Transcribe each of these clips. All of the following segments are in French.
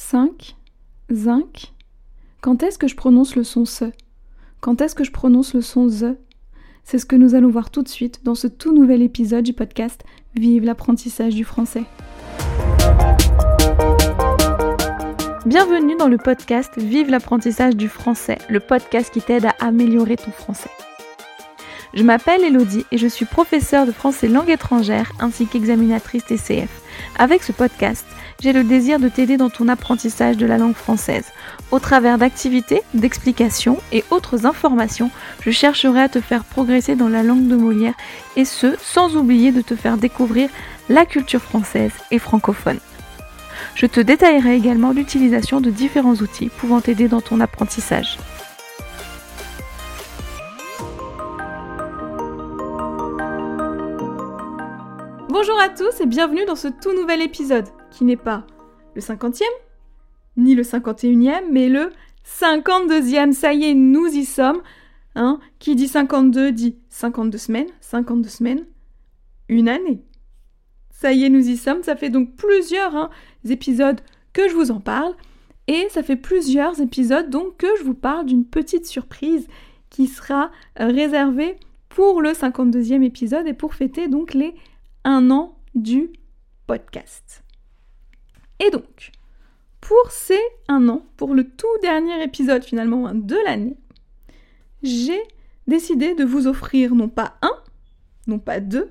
5, zinc. Quand est-ce que je prononce le son se? Quand est-ce que je prononce le son ze? C'est ce que nous allons voir tout de suite dans ce tout nouvel épisode du podcast Vive l'apprentissage du français. Bienvenue dans le podcast Vive l'apprentissage du français, le podcast qui t'aide à améliorer ton français. Je m'appelle Elodie et je suis professeure de français langue étrangère ainsi qu'examinatrice TCF. Avec ce podcast, j'ai le désir de t'aider dans ton apprentissage de la langue française. Au travers d'activités, d'explications et autres informations, je chercherai à te faire progresser dans la langue de Molière et ce, sans oublier de te faire découvrir la culture française et francophone. Je te détaillerai également l'utilisation de différents outils pouvant t'aider dans ton apprentissage. Bonjour à tous et bienvenue dans ce tout nouvel épisode, qui n'est pas le 50e, ni le 51e, mais le 52e. Ça y est, nous y sommes. Hein qui dit 52 dit 52 semaines, 52 semaines, une année. Ça y est, nous y sommes. Ça fait donc plusieurs hein, épisodes que je vous en parle. Et ça fait plusieurs épisodes donc que je vous parle d'une petite surprise qui sera réservée pour le 52e épisode et pour fêter donc les un an du podcast. Et donc, pour ces un an, pour le tout dernier épisode finalement hein, de l'année, j'ai décidé de vous offrir non pas un, non pas deux,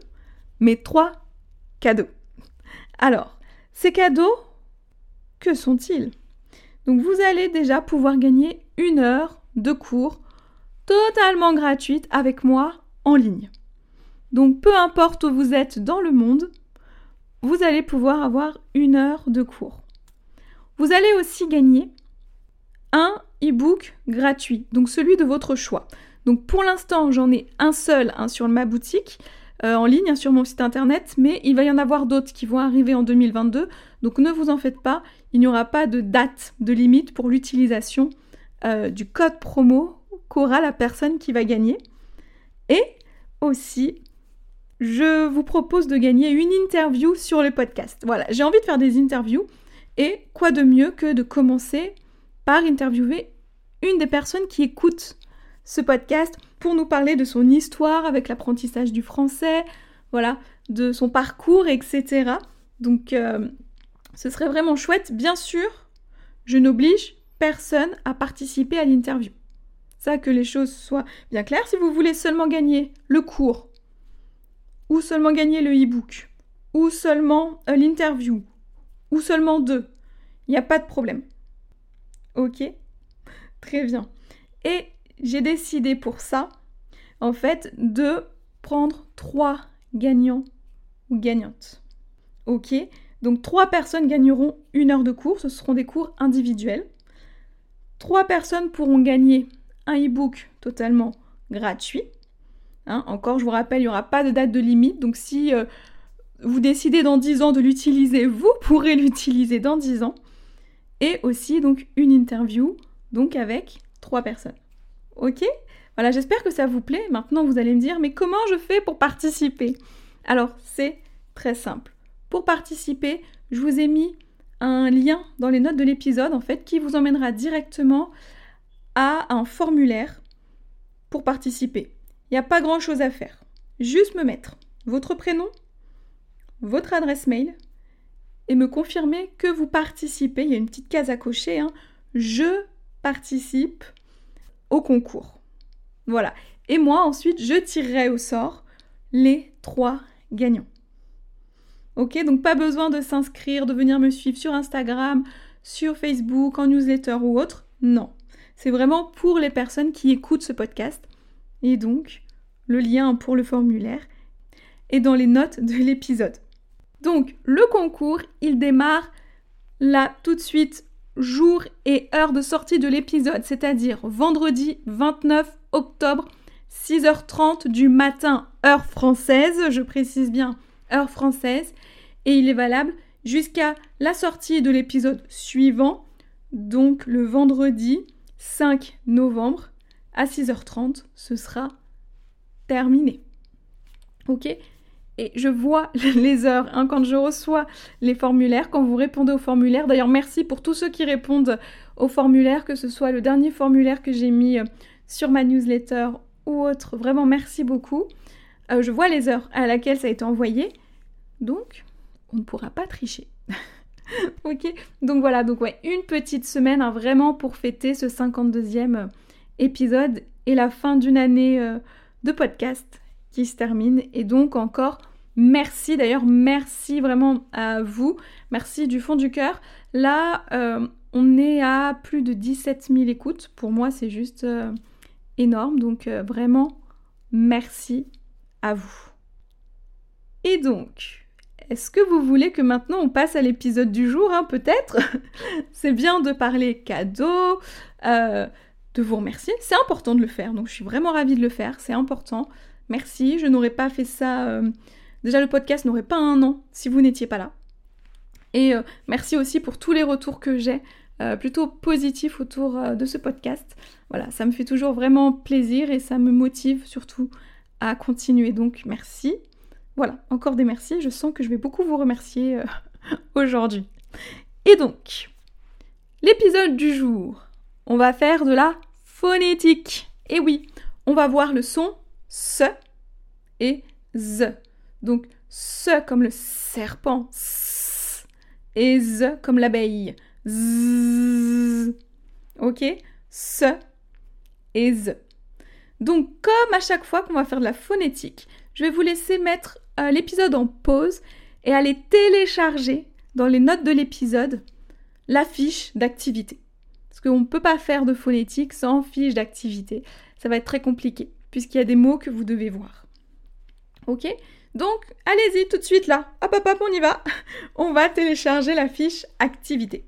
mais trois cadeaux. Alors, ces cadeaux, que sont-ils? Donc vous allez déjà pouvoir gagner une heure de cours totalement gratuite avec moi en ligne. Donc peu importe où vous êtes dans le monde, vous allez pouvoir avoir une heure de cours. Vous allez aussi gagner un e-book gratuit, donc celui de votre choix. Donc pour l'instant, j'en ai un seul sur ma boutique euh, en ligne, sur mon site internet, mais il va y en avoir d'autres qui vont arriver en 2022. Donc ne vous en faites pas, il n'y aura pas de date de limite pour l'utilisation euh, du code promo qu'aura la personne qui va gagner. Et aussi, je vous propose de gagner une interview sur le podcast. Voilà, j'ai envie de faire des interviews et quoi de mieux que de commencer par interviewer une des personnes qui écoutent ce podcast pour nous parler de son histoire avec l'apprentissage du français, voilà, de son parcours, etc. Donc, euh, ce serait vraiment chouette. Bien sûr, je n'oblige personne à participer à l'interview. Ça, que les choses soient bien claires. Si vous voulez seulement gagner le cours ou seulement gagner le e-book, ou seulement euh, l'interview, ou seulement deux. Il n'y a pas de problème. Ok Très bien. Et j'ai décidé pour ça, en fait, de prendre trois gagnants ou gagnantes. Ok Donc trois personnes gagneront une heure de cours, ce seront des cours individuels. Trois personnes pourront gagner un e-book totalement gratuit. Hein, encore, je vous rappelle, il n'y aura pas de date de limite. Donc si euh, vous décidez dans 10 ans de l'utiliser, vous pourrez l'utiliser dans 10 ans. Et aussi donc une interview, donc avec trois personnes. Ok? Voilà, j'espère que ça vous plaît. Maintenant, vous allez me dire, mais comment je fais pour participer? Alors, c'est très simple. Pour participer, je vous ai mis un lien dans les notes de l'épisode, en fait, qui vous emmènera directement à un formulaire pour participer. Il n'y a pas grand-chose à faire. Juste me mettre votre prénom, votre adresse mail et me confirmer que vous participez. Il y a une petite case à cocher. Hein. Je participe au concours. Voilà. Et moi, ensuite, je tirerai au sort les trois gagnants. Ok, donc pas besoin de s'inscrire, de venir me suivre sur Instagram, sur Facebook, en newsletter ou autre. Non. C'est vraiment pour les personnes qui écoutent ce podcast et donc le lien pour le formulaire est dans les notes de l'épisode. Donc le concours, il démarre là tout de suite, jour et heure de sortie de l'épisode, c'est-à-dire vendredi 29 octobre, 6h30 du matin, heure française, je précise bien heure française, et il est valable jusqu'à la sortie de l'épisode suivant, donc le vendredi 5 novembre à 6h30, ce sera terminé. Ok? Et je vois les heures hein, quand je reçois les formulaires, quand vous répondez aux formulaires. D'ailleurs, merci pour tous ceux qui répondent aux formulaires, que ce soit le dernier formulaire que j'ai mis euh, sur ma newsletter ou autre. Vraiment, merci beaucoup. Euh, je vois les heures à laquelle ça a été envoyé. Donc, on ne pourra pas tricher. ok? Donc voilà, donc ouais, une petite semaine hein, vraiment pour fêter ce 52e euh, épisode et la fin d'une année de podcast qui se termine. Et donc encore merci, d'ailleurs merci vraiment à vous, merci du fond du cœur. Là, euh, on est à plus de 17 000 écoutes. Pour moi, c'est juste euh, énorme. Donc euh, vraiment, merci à vous. Et donc, est-ce que vous voulez que maintenant on passe à l'épisode du jour hein, Peut-être? c'est bien de parler cadeau, de vous remercier. C'est important de le faire. Donc je suis vraiment ravie de le faire. C'est important. Merci, je n'aurais pas fait ça. Euh, déjà, le podcast n'aurait pas un an si vous n'étiez pas là. Et euh, merci aussi pour tous les retours que j'ai, euh, plutôt positifs autour de ce podcast. Voilà, ça me fait toujours vraiment plaisir et ça me motive surtout à continuer. Donc, merci. Voilà, encore des merci. Je sens que je vais beaucoup vous remercier aujourd'hui. Et donc, l'épisode du jour, on va faire de la phonétique. Et oui, on va voir le son se et z. Donc se comme le serpent, et z comme l'abeille, z. Ok? Se et z. Donc comme à chaque fois qu'on va faire de la phonétique, je vais vous laisser mettre euh, l'épisode en pause et aller télécharger dans les notes de l'épisode la fiche d'activité. Parce qu'on ne peut pas faire de phonétique sans fiche d'activité. Ça va être très compliqué puisqu'il y a des mots que vous devez voir. Ok? Donc, allez-y tout de suite là. Hop, hop, hop, on y va. On va télécharger la fiche activité.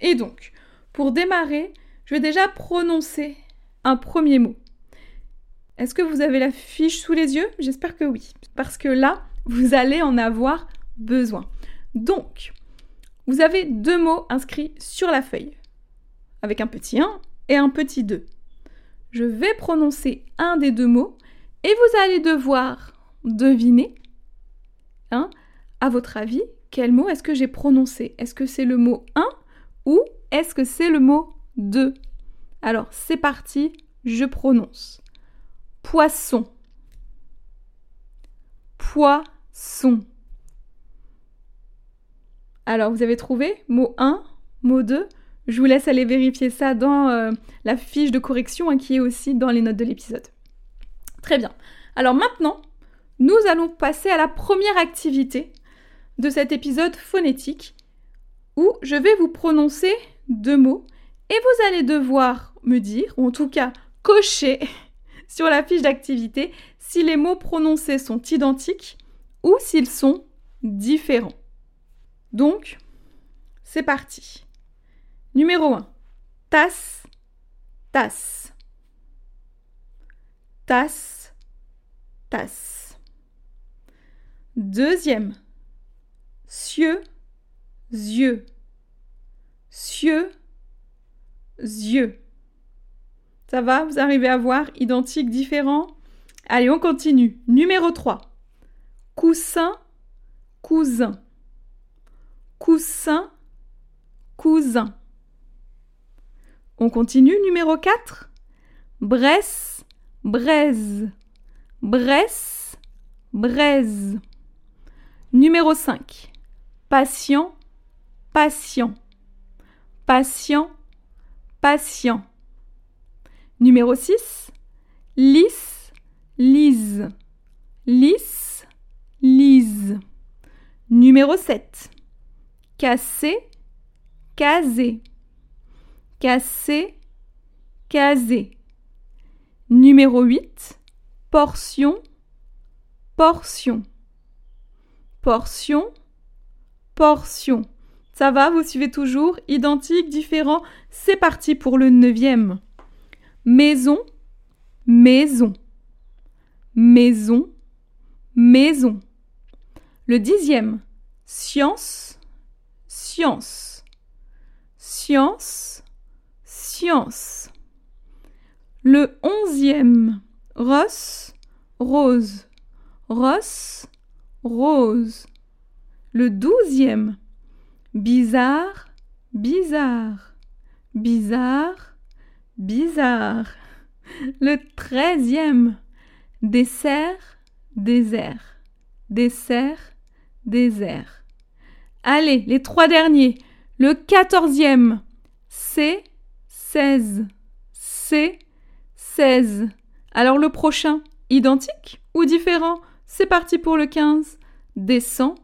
Et donc, pour démarrer, je vais déjà prononcer un premier mot. Est-ce que vous avez la fiche sous les yeux? J'espère que oui. Parce que là, vous allez en avoir besoin. Donc, vous avez deux mots inscrits sur la feuille. Avec un petit 1 et un petit 2 je vais prononcer un des deux mots et vous allez devoir deviner, hein, à votre avis, quel mot est-ce que j'ai prononcé? Est-ce que c'est le mot 1 ou est-ce que c'est le mot 2 Alors, c'est parti, je prononce. Poisson. Poisson. Alors, vous avez trouvé? Mot 1, mot 2 je vous laisse aller vérifier ça dans euh, la fiche de correction hein, qui est aussi dans les notes de l'épisode. Très bien. Alors maintenant, nous allons passer à la première activité de cet épisode phonétique où je vais vous prononcer deux mots et vous allez devoir me dire, ou en tout cas cocher sur la fiche d'activité si les mots prononcés sont identiques ou s'ils sont différents. Donc, c'est parti. Numéro 1. Tasse, tasse. Tasse, tasse. Deuxième. Cieux, yeux. Cieux, yeux. Ça va? Vous arrivez à voir? Identique, différent? Allez, on continue. Numéro 3. Coussin, cousin. Coussin, cousin. On continue, numéro 4. Bresse, braise. Bresse, braise. Numéro 5. Patient, patient. Patient, patient. Numéro 6. Lisse, lise. Lisse, lise. Numéro 7. Casser, caser casser, caser. Numéro 8, portion, portion. Portion, portion. Ça va, vous suivez toujours Identique, différent C'est parti pour le neuvième. Maison, maison. Maison, maison. Le dixième. Science, science. Science, Le onzième, Ross, rose. Ross, rose. Le douzième, bizarre, bizarre, bizarre, bizarre. Le treizième, dessert, désert, dessert, désert. Allez, les trois derniers. Le quatorzième, c'est seize, c'est seize. Alors le prochain, identique ou différent? C'est parti pour le quinze. Descend,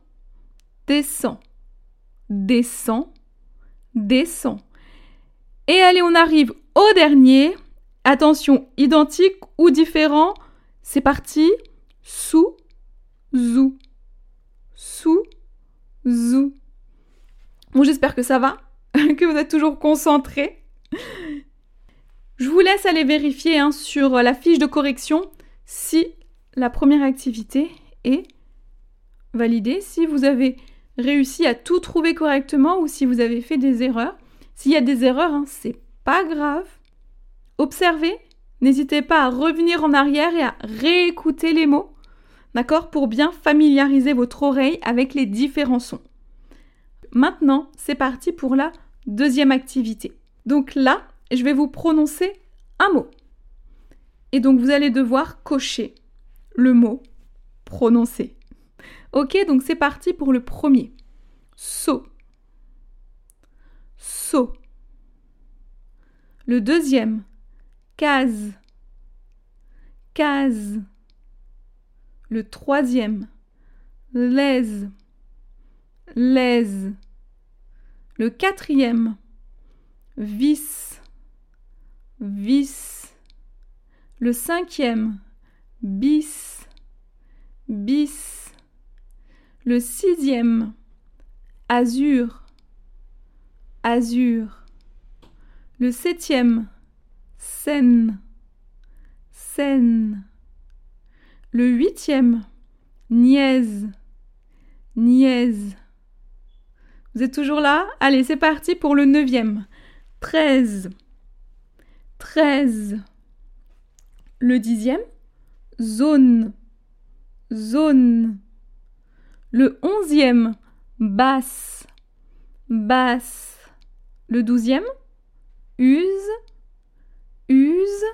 descend, descend, descend. Et allez, on arrive au dernier. Attention, identique ou différent? C'est parti. Sous, zou, sous, zou. Bon, j'espère que ça va, que vous êtes toujours concentrés. Je vous laisse aller vérifier hein, sur la fiche de correction si la première activité est validée, si vous avez réussi à tout trouver correctement ou si vous avez fait des erreurs. S'il y a des erreurs, hein, c'est pas grave. Observez, n'hésitez pas à revenir en arrière et à réécouter les mots, d'accord, pour bien familiariser votre oreille avec les différents sons. Maintenant, c'est parti pour la deuxième activité. Donc là, je vais vous prononcer un mot. Et donc vous allez devoir cocher le mot prononcé. Ok, donc c'est parti pour le premier. Saut. Saut. Le deuxième. Case. Case. Le troisième. Laise. Laise. Le quatrième. Vis. Vis. Le cinquième. Bis. Bis. Le sixième. Azur. Azur. Le septième. Seine. Seine. Le huitième. Niaise. Niaise. Vous êtes toujours là? Allez, c'est parti pour le neuvième. Treize. Treize. Le dixième. Zone. Zone. Le onzième. Basse. Basse. Le douzième. Use. Use.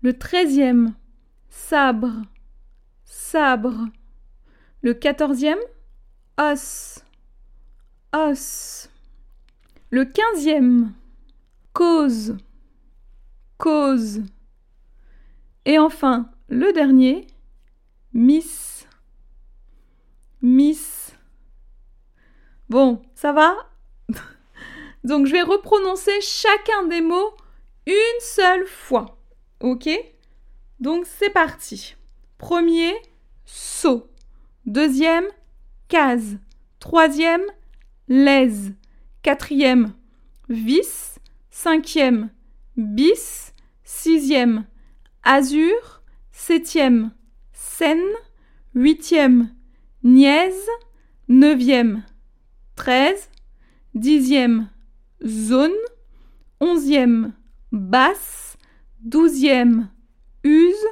Le treizième. Sabre. Sabre. Le quatorzième. Os. Os. Le quinzième. Cause. Cause. Et enfin, le dernier. Miss. Miss. Bon, ça va? Donc je vais reprononcer chacun des mots une seule fois. Ok? Donc c'est parti. Premier, saut. Deuxième, case. Troisième, laise. Quatrième, vis. Cinquième, bis. Sixième, azur. Septième, scène. Huitième, niaise. Neuvième, treize. Dixième, zone. Onzième, basse. Douzième, use.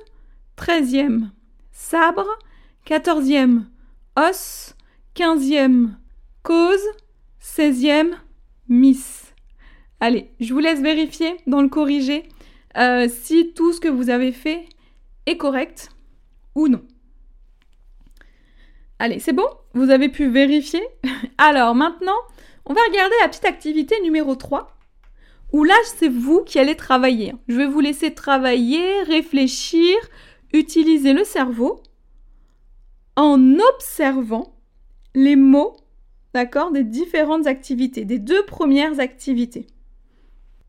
Treizième, sabre. Quatorzième, os. Quinzième, cause. Seizième, miss. Allez, je vous laisse vérifier dans le corrigé euh, si tout ce que vous avez fait est correct ou non. Allez, c'est bon? Vous avez pu vérifier? Alors maintenant, on va regarder la petite activité numéro 3, où là, c'est vous qui allez travailler. Je vais vous laisser travailler, réfléchir, utiliser le cerveau en observant les mots, d'accord, des différentes activités, des deux premières activités.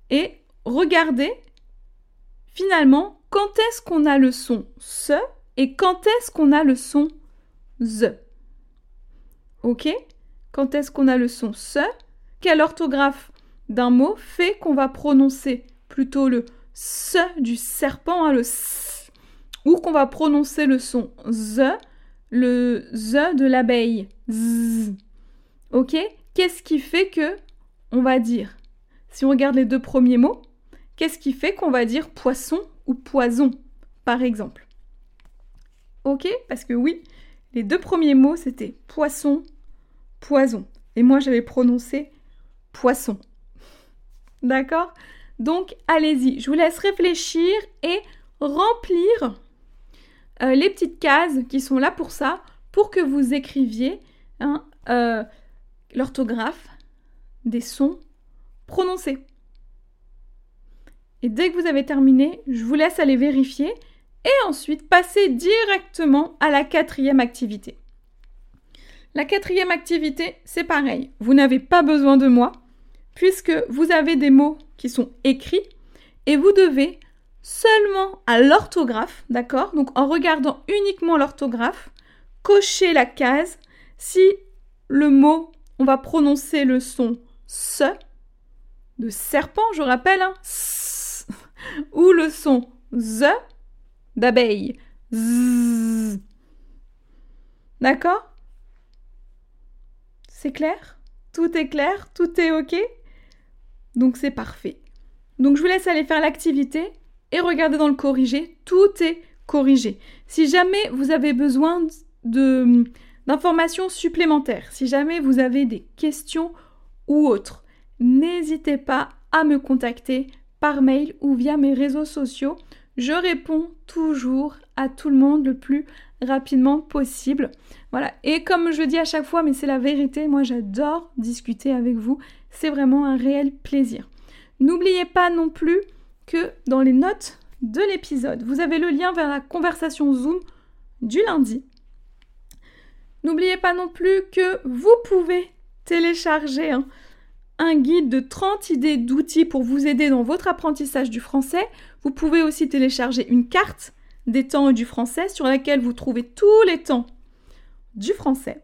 Et regardez finalement quand est-ce qu'on a le son se et quand est-ce qu'on a le son the. Ok? Quand est-ce qu'on a le son se? Quelle orthographe d'un mot fait qu'on va prononcer plutôt le se du serpent, le s, ou qu'on va prononcer le son the, le the de l'abeille, z? Ok Qu'est-ce qui fait que on va dire Si on regarde les deux premiers mots, qu'est-ce qui fait qu'on va dire poisson ou poison, par exemple? Ok Parce que oui, les deux premiers mots, c'était poisson, poison. Et moi, j'avais prononcé poisson. D'accord? Donc, allez-y, je vous laisse réfléchir et remplir euh, les petites cases qui sont là pour ça, pour que vous écriviez hein, euh, l'orthographe des sons prononcés. Et dès que vous avez terminé, je vous laisse aller vérifier et ensuite passer directement à la quatrième activité. La quatrième activité, c'est pareil. Vous n'avez pas besoin de moi puisque vous avez des mots qui sont écrits et vous devez seulement à l'orthographe, d'accord? Donc en regardant uniquement l'orthographe, cocher la case si le mot, on va prononcer le son se de serpent, je rappelle, hein, ou le son z d'abeille. D'accord? C'est clair? Tout est clair? Tout est OK? Donc c'est parfait. Donc je vous laisse aller faire l'activité et regarder dans le corrigé. Tout est corrigé. Si jamais vous avez besoin de d'informations supplémentaires, si jamais vous avez des questions ou autres, n'hésitez pas à me contacter par mail ou via mes réseaux sociaux. Je réponds toujours à tout le monde le plus rapidement possible. Voilà. Et comme je dis à chaque fois, mais c'est la vérité, moi j'adore discuter avec vous. C'est vraiment un réel plaisir. N'oubliez pas non plus que dans les notes de l'épisode, vous avez le lien vers la conversation Zoom du lundi. N'oubliez pas non plus que vous pouvez télécharger hein, un guide de 30 idées d'outils pour vous aider dans votre apprentissage du français. Vous pouvez aussi télécharger une carte des temps du français sur laquelle vous trouvez tous les temps du français.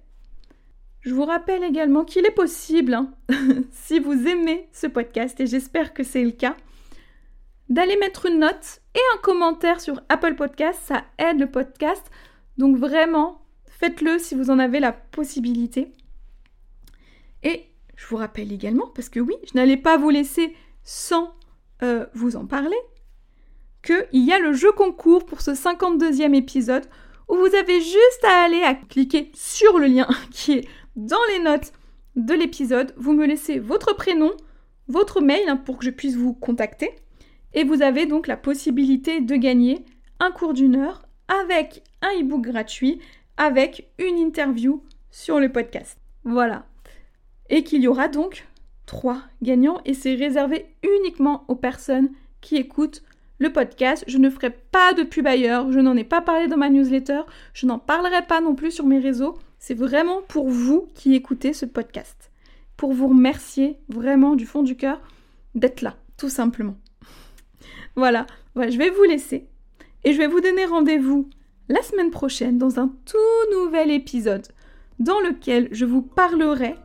Je vous rappelle également qu'il est possible, hein, si vous aimez ce podcast, et j'espère que c'est le cas, d'aller mettre une note et un commentaire sur Apple Podcast. Ça aide le podcast. Donc vraiment, faites-le si vous en avez la possibilité. Et je vous rappelle également, parce que oui, je n'allais pas vous laisser sans euh, vous en parler, qu'il y a le jeu concours pour ce 52e épisode où vous avez juste à aller à cliquer sur le lien qui est dans les notes de l'épisode. Vous me laissez votre prénom, votre mail hein, pour que je puisse vous contacter. Et vous avez donc la possibilité de gagner un cours d'une heure avec un e-book gratuit, avec une interview sur le podcast. Voilà, et qu'il y aura donc trois gagnants et c'est réservé uniquement aux personnes qui écoutent le podcast. Je ne ferai pas de pub ailleurs, je n'en ai pas parlé dans ma newsletter, je n'en parlerai pas non plus sur mes réseaux. C'est vraiment pour vous qui écoutez ce podcast. Pour vous remercier vraiment du fond du cœur d'être là, tout simplement. voilà, je vais vous laisser et je vais vous donner rendez-vous la semaine prochaine dans un tout nouvel épisode dans lequel je vous parlerai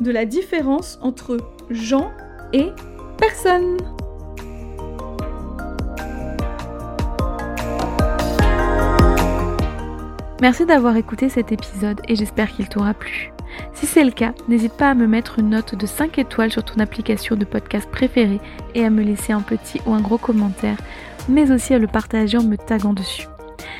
de la différence entre gens et personne. Merci d'avoir écouté cet épisode et j'espère qu'il t'aura plu. Si c'est le cas, n'hésite pas à me mettre une note de 5 étoiles sur ton application de podcast préférée et à me laisser un petit ou un gros commentaire, mais aussi à le partager en me taguant dessus.